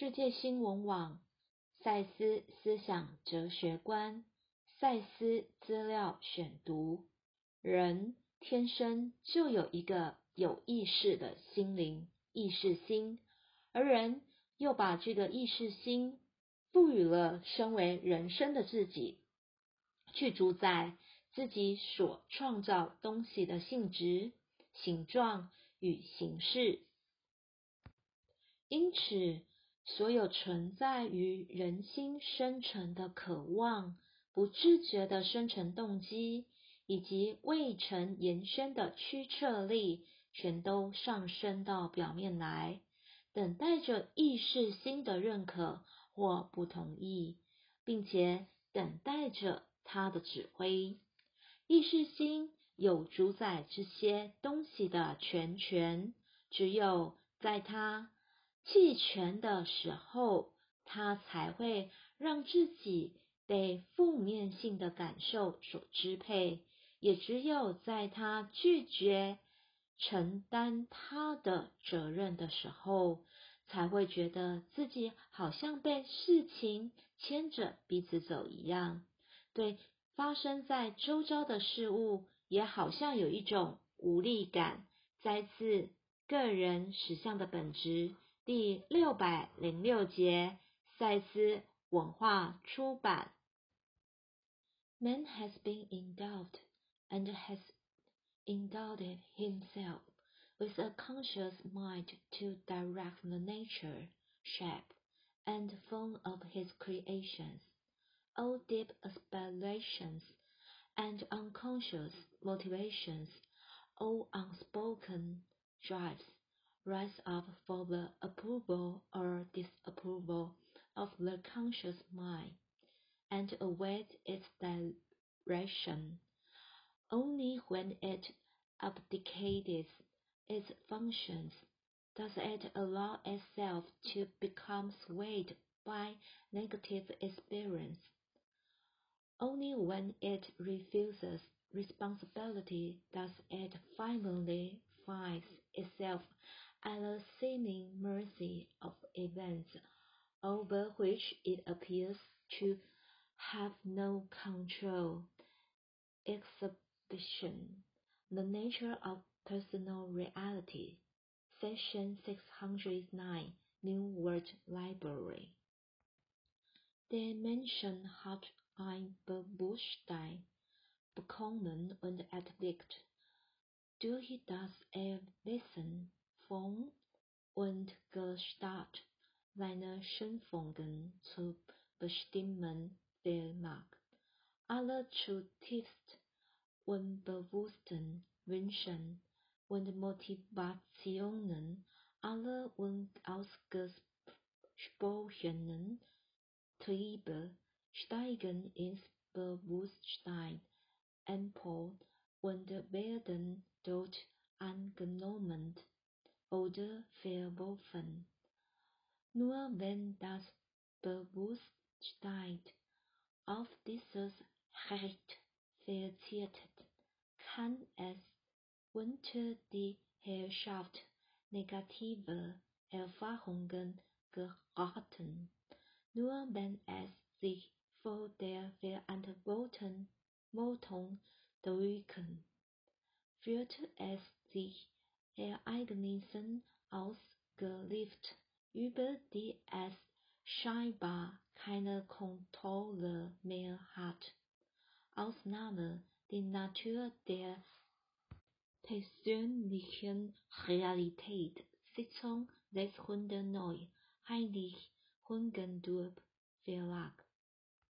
世界新闻网赛斯思想哲学观赛斯资料选读：人天生就有一个有意识的心灵意识心，而人又把这个意识心赋予了身为人生的自己，去主宰自己所创造东西的性质、形状与形式。因此，所有存在于人心深层的渴望、不自觉的生成动机，以及未曾延伸的驱策力，全都上升到表面来，等待着意识心的认可或不同意，并且等待着他的指挥。意识心有主宰这些东西的全权，只有在他。弃权的时候，他才会让自己被负面性的感受所支配；也只有在他拒绝承担他的责任的时候，才会觉得自己好像被事情牵着鼻子走一样，对发生在周遭的事物也好像有一种无力感。再次，个人实相的本质。第六百零六节，赛斯文化出版。Man has been endowed and has endowed himself with a conscious mind to direct the nature, shape, and form of his creations. All deep aspirations and unconscious motivations, all unspoken drives rise up for the approval or disapproval of the conscious mind, and await its direction. Only when it abdicates its functions does it allow itself to become swayed by negative experience. Only when it refuses responsibility does it finally find itself at the seeming mercy of events over which it appears to have no control. Exhibition. The Nature of Personal Reality. Section 609 New World Library. Der Menschen hat ein Bewusstsein bekommen und entdeckt, durch das er Von und Gestalt seiner Schöpfungen zu bestimmen vermag. Alle zutiefst unbewussten Wünschen und Motivationen, alle unausgesprochenen Triebe steigen ins Bewusstsein empor und werden dort angenommen oder verworfen. Nur wenn das Bewusstsein auf dieses Recht verzichtet, kann es unter die Herrschaft negativer Erfahrungen geraten. Nur wenn es sich vor der Verantwortung drücken, fühlt es sich Ereignissen ausgeliefert, über die es scheinbar keine Kontrolle mehr hat. Ausnahme die Natur der persönlichen Realität. Sitzung 609 Heinrich Hungendorp Verlag